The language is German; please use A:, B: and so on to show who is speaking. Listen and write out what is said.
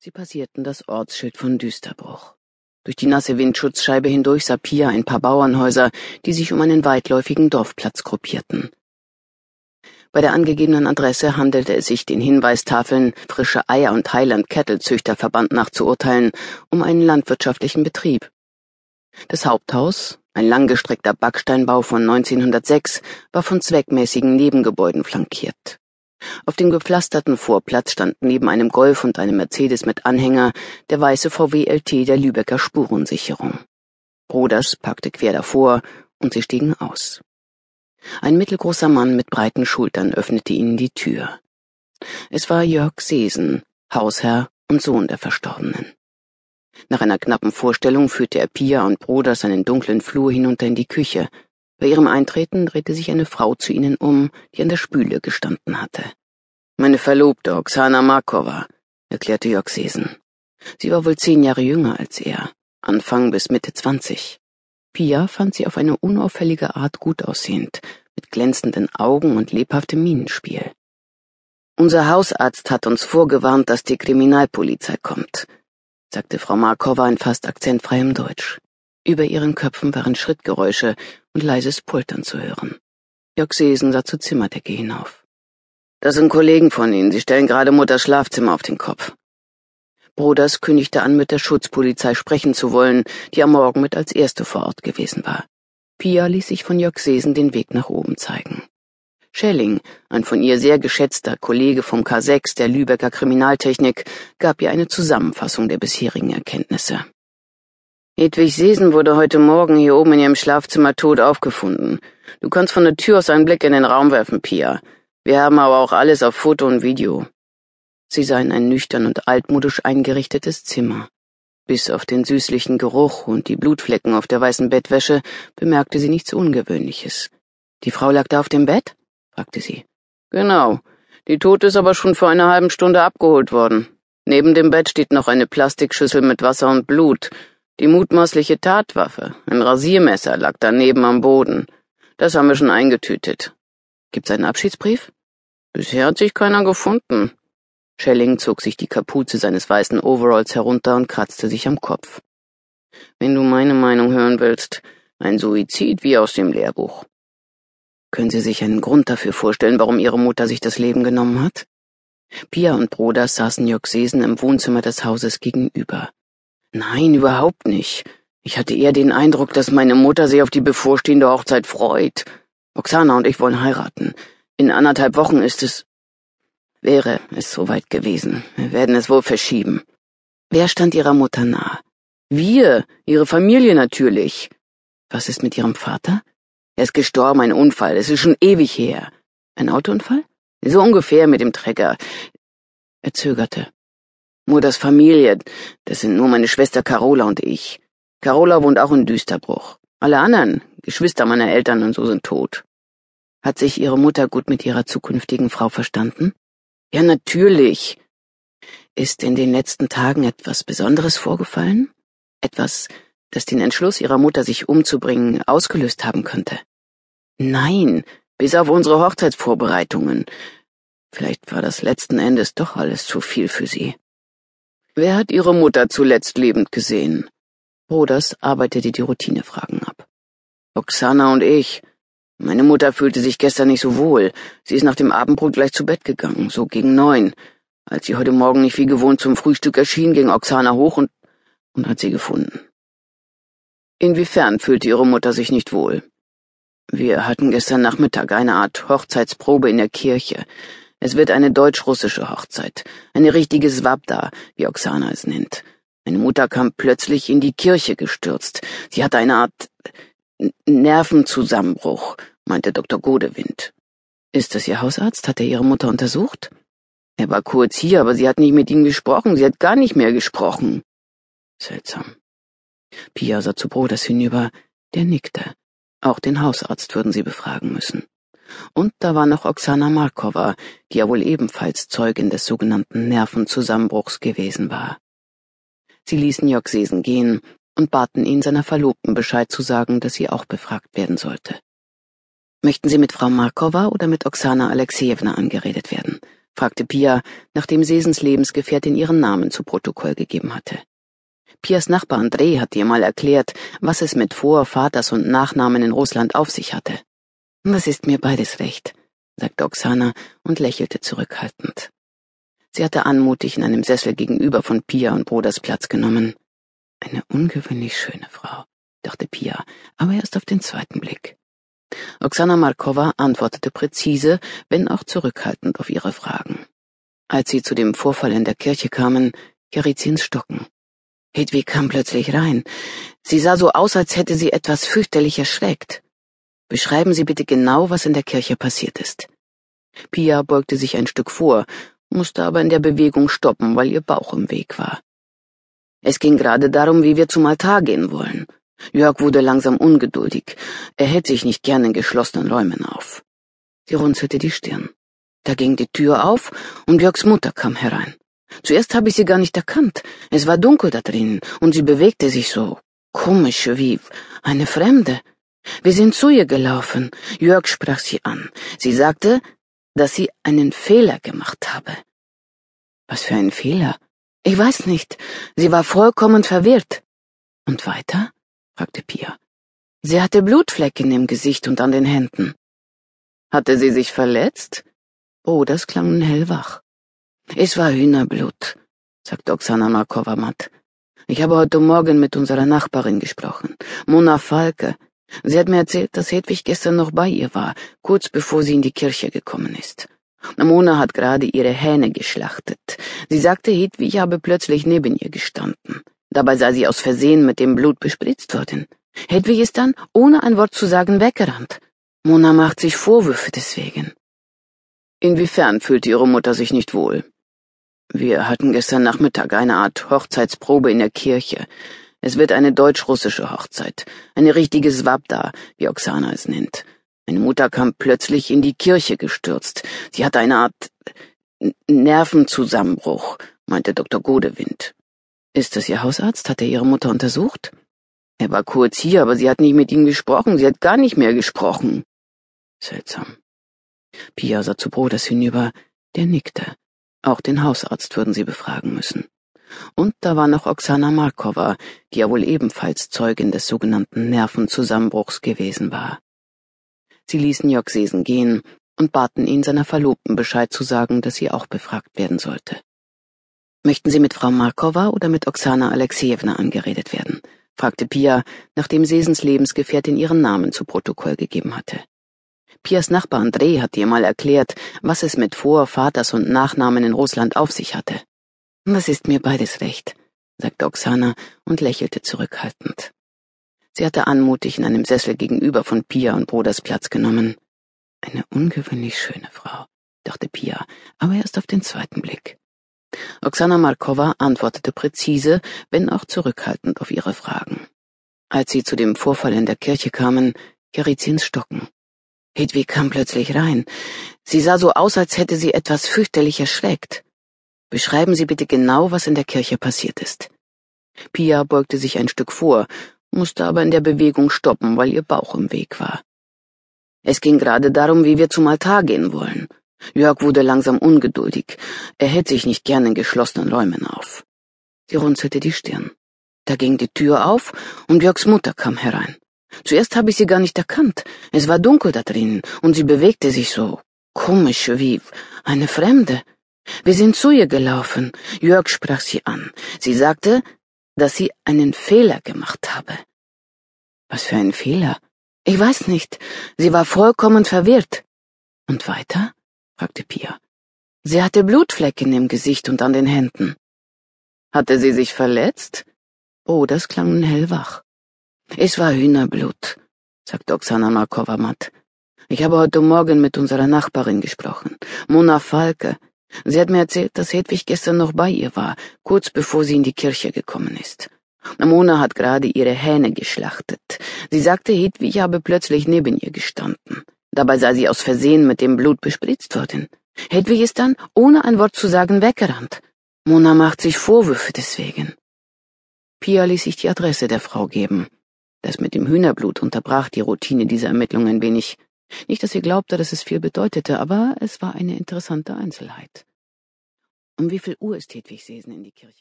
A: Sie passierten das Ortsschild von Düsterbruch. Durch die nasse Windschutzscheibe hindurch sah Pia ein paar Bauernhäuser, die sich um einen weitläufigen Dorfplatz gruppierten. Bei der angegebenen Adresse handelte es sich den Hinweistafeln Frische Eier und Highland Kettelzüchterverband nach zu urteilen um einen landwirtschaftlichen Betrieb. Das Haupthaus, ein langgestreckter Backsteinbau von 1906, war von zweckmäßigen Nebengebäuden flankiert. Auf dem gepflasterten Vorplatz stand neben einem Golf und einem Mercedes mit Anhänger der weiße VW LT der Lübecker Spurensicherung. Broders packte quer davor und sie stiegen aus. Ein mittelgroßer Mann mit breiten Schultern öffnete ihnen die Tür. Es war Jörg Seesen, Hausherr und Sohn der Verstorbenen. Nach einer knappen Vorstellung führte er Pia und Broders einen dunklen Flur hinunter in die Küche, bei ihrem Eintreten drehte sich eine Frau zu ihnen um, die an der Spüle gestanden hatte. Meine Verlobte, Oksana Markova, erklärte Jörg Sesen. Sie war wohl zehn Jahre jünger als er, Anfang bis Mitte zwanzig. Pia fand sie auf eine unauffällige Art gut aussehend, mit glänzenden Augen und lebhaftem Mienenspiel. Unser Hausarzt hat uns vorgewarnt, dass die Kriminalpolizei kommt, sagte Frau Markova in fast akzentfreiem Deutsch. Über ihren Köpfen waren Schrittgeräusche und leises Pultern zu hören. Jörg Sesen sah zur Zimmerdecke hinauf. Das sind Kollegen von Ihnen. Sie stellen gerade Mutters Schlafzimmer auf den Kopf. Broders kündigte an, mit der Schutzpolizei sprechen zu wollen, die am Morgen mit als erste vor Ort gewesen war. Pia ließ sich von Jörg Sesen den Weg nach oben zeigen. Schelling, ein von ihr sehr geschätzter Kollege vom K6 der Lübecker Kriminaltechnik, gab ihr eine Zusammenfassung der bisherigen Erkenntnisse. Hedwig Sesen wurde heute Morgen hier oben in ihrem Schlafzimmer tot aufgefunden. Du kannst von der Tür aus einen Blick in den Raum werfen, Pia. Wir haben aber auch alles auf Foto und Video. Sie sah in ein nüchtern und altmodisch eingerichtetes Zimmer. Bis auf den süßlichen Geruch und die Blutflecken auf der weißen Bettwäsche bemerkte sie nichts Ungewöhnliches. Die Frau lag da auf dem Bett? fragte sie. Genau. Die Tote ist aber schon vor einer halben Stunde abgeholt worden. Neben dem Bett steht noch eine Plastikschüssel mit Wasser und Blut. Die mutmaßliche Tatwaffe, ein Rasiermesser, lag daneben am Boden. Das haben wir schon eingetütet. Gibt's einen Abschiedsbrief? Bisher hat sich keiner gefunden. Schelling zog sich die Kapuze seines weißen Overalls herunter und kratzte sich am Kopf. Wenn du meine Meinung hören willst, ein Suizid wie aus dem Lehrbuch. Können Sie sich einen Grund dafür vorstellen, warum Ihre Mutter sich das Leben genommen hat? Pia und Bruder saßen Jörg Sesen im Wohnzimmer des Hauses gegenüber. Nein, überhaupt nicht. Ich hatte eher den Eindruck, dass meine Mutter sich auf die bevorstehende Hochzeit freut. Oksana und ich wollen heiraten. In anderthalb Wochen ist es. Wäre es soweit gewesen. Wir werden es wohl verschieben. Wer stand ihrer Mutter nahe? Wir, ihre Familie natürlich. Was ist mit ihrem Vater? Er ist gestorben, ein Unfall. Es ist schon ewig her. Ein Autounfall? So ungefähr mit dem Trecker. Er zögerte. Mutters Familie, das sind nur meine Schwester Carola und ich. Carola wohnt auch in Düsterbruch. Alle anderen, Geschwister meiner Eltern und so sind tot. Hat sich Ihre Mutter gut mit ihrer zukünftigen Frau verstanden? Ja, natürlich. Ist in den letzten Tagen etwas Besonderes vorgefallen? Etwas, das den Entschluss Ihrer Mutter, sich umzubringen, ausgelöst haben könnte? Nein, bis auf unsere Hochzeitsvorbereitungen. Vielleicht war das letzten Endes doch alles zu viel für sie. Wer hat Ihre Mutter zuletzt lebend gesehen? Broders arbeitete die Routinefragen ab. Oksana und ich. Meine Mutter fühlte sich gestern nicht so wohl. Sie ist nach dem Abendbrot gleich zu Bett gegangen, so gegen neun. Als sie heute Morgen nicht wie gewohnt zum Frühstück erschien, ging Oksana hoch und, und hat sie gefunden. Inwiefern fühlte ihre Mutter sich nicht wohl? Wir hatten gestern Nachmittag eine Art Hochzeitsprobe in der Kirche. Es wird eine deutsch-russische Hochzeit, eine richtige Swabda, wie Oksana es nennt. Meine Mutter kam plötzlich in die Kirche gestürzt. Sie hatte eine Art Nervenzusammenbruch, meinte Dr. Godewind. Ist das Ihr Hausarzt? Hat er Ihre Mutter untersucht? Er war kurz hier, aber sie hat nicht mit ihm gesprochen. Sie hat gar nicht mehr gesprochen. Seltsam. Pia sah zu Broders hinüber. Der nickte. Auch den Hausarzt würden sie befragen müssen. Und da war noch Oksana Markova, die ja wohl ebenfalls Zeugin des sogenannten Nervenzusammenbruchs gewesen war. Sie ließen Jörg Sesen gehen und baten ihn, seiner Verlobten Bescheid zu sagen, dass sie auch befragt werden sollte. Möchten Sie mit Frau Markova oder mit Oksana Alexejewna angeredet werden? fragte Pia, nachdem Sesens Lebensgefährtin ihren Namen zu Protokoll gegeben hatte. Pias Nachbar André hatte ihr mal erklärt, was es mit Vor-, Vaters- und Nachnamen in Russland auf sich hatte. Das ist mir beides recht, sagte Oksana und lächelte zurückhaltend. Sie hatte anmutig in einem Sessel gegenüber von Pia und Broders Platz genommen. Eine ungewöhnlich schöne Frau, dachte Pia, aber erst auf den zweiten Blick. Oksana Markova antwortete präzise, wenn auch zurückhaltend auf ihre Fragen. Als sie zu dem Vorfall in der Kirche kamen, geriet sie ins Stocken. Hedwig kam plötzlich rein. Sie sah so aus, als hätte sie etwas fürchterlich erschreckt. Beschreiben Sie bitte genau, was in der Kirche passiert ist. Pia beugte sich ein Stück vor, musste aber in der Bewegung stoppen, weil ihr Bauch im Weg war. Es ging gerade darum, wie wir zum Altar gehen wollen. Jörg wurde langsam ungeduldig. Er hält sich nicht gern in geschlossenen Räumen auf. Sie runzelte die Stirn. Da ging die Tür auf und Jörgs Mutter kam herein. Zuerst habe ich sie gar nicht erkannt. Es war dunkel da drin und sie bewegte sich so komisch wie eine Fremde. Wir sind zu ihr gelaufen. Jörg sprach sie an. Sie sagte, dass sie einen Fehler gemacht habe. Was für ein Fehler? Ich weiß nicht. Sie war vollkommen verwirrt. Und weiter? fragte Pia. Sie hatte Blutflecken im Gesicht und an den Händen. Hatte sie sich verletzt? Oh, das klang nun hellwach. Es war Hühnerblut, sagte Oksana Markova matt. Ich habe heute Morgen mit unserer Nachbarin gesprochen, Mona Falke. Sie hat mir erzählt, dass Hedwig gestern noch bei ihr war, kurz bevor sie in die Kirche gekommen ist. Mona hat gerade ihre Hähne geschlachtet. Sie sagte, Hedwig habe plötzlich neben ihr gestanden. Dabei sei sie aus Versehen mit dem Blut bespritzt worden. Hedwig ist dann, ohne ein Wort zu sagen, weggerannt. Mona macht sich Vorwürfe deswegen. Inwiefern fühlte ihre Mutter sich nicht wohl? Wir hatten gestern Nachmittag eine Art Hochzeitsprobe in der Kirche. Es wird eine deutsch-russische Hochzeit, eine richtige Swabda, wie Oksana es nennt. Meine Mutter kam plötzlich in die Kirche gestürzt. Sie hatte eine Art Nervenzusammenbruch, meinte Dr. Godewind. Ist das Ihr Hausarzt? Hat er Ihre Mutter untersucht? Er war kurz hier, aber sie hat nicht mit ihm gesprochen. Sie hat gar nicht mehr gesprochen. Seltsam. Pia sah zu Broders hinüber. Der nickte. Auch den Hausarzt würden sie befragen müssen. Und da war noch Oksana Markova, die ja wohl ebenfalls Zeugin des sogenannten Nervenzusammenbruchs gewesen war. Sie ließen Jörg Sesen gehen und baten ihn, seiner Verlobten Bescheid zu sagen, dass sie auch befragt werden sollte. Möchten Sie mit Frau Markova oder mit Oksana Alexejewna angeredet werden? fragte Pia, nachdem Sesens Lebensgefährtin ihren Namen zu Protokoll gegeben hatte. Pias Nachbar André hatte ihr mal erklärt, was es mit Vor-, Vaters- und Nachnamen in Russland auf sich hatte. Das ist mir beides recht, sagte Oksana und lächelte zurückhaltend. Sie hatte anmutig in einem Sessel gegenüber von Pia und Broders Platz genommen. Eine ungewöhnlich schöne Frau, dachte Pia, aber erst auf den zweiten Blick. Oksana Markova antwortete präzise, wenn auch zurückhaltend auf ihre Fragen. Als sie zu dem Vorfall in der Kirche kamen, geriet sie ins Stocken. Hedwig kam plötzlich rein. Sie sah so aus, als hätte sie etwas fürchterlich erschreckt. Beschreiben Sie bitte genau, was in der Kirche passiert ist. Pia beugte sich ein Stück vor, musste aber in der Bewegung stoppen, weil ihr Bauch im Weg war. Es ging gerade darum, wie wir zum Altar gehen wollen. Jörg wurde langsam ungeduldig. Er hält sich nicht gern in geschlossenen Räumen auf. Sie runzelte die Stirn. Da ging die Tür auf und Jörgs Mutter kam herein. Zuerst habe ich sie gar nicht erkannt. Es war dunkel da drin und sie bewegte sich so komisch wie eine Fremde. Wir sind zu ihr gelaufen. Jörg sprach sie an. Sie sagte, dass sie einen Fehler gemacht habe. Was für ein Fehler? Ich weiß nicht. Sie war vollkommen verwirrt. Und weiter? fragte Pia. Sie hatte Blutflecken im Gesicht und an den Händen. Hatte sie sich verletzt? Oh, das klang hellwach. Es war Hühnerblut, sagte Oksana Markova matt. Ich habe heute Morgen mit unserer Nachbarin gesprochen, Mona Falke. Sie hat mir erzählt, dass Hedwig gestern noch bei ihr war, kurz bevor sie in die Kirche gekommen ist. Mona hat gerade ihre Hähne geschlachtet. Sie sagte, Hedwig habe plötzlich neben ihr gestanden. Dabei sei sie aus Versehen mit dem Blut bespritzt worden. Hedwig ist dann, ohne ein Wort zu sagen, weggerannt. Mona macht sich Vorwürfe deswegen. Pia ließ sich die Adresse der Frau geben. Das mit dem Hühnerblut unterbrach die Routine dieser Ermittlungen ein wenig. Nicht, dass sie glaubte, dass es viel bedeutete, aber es war eine interessante Einzelheit. Um wie viel Uhr ist Hedwig Sesen in die Kirche?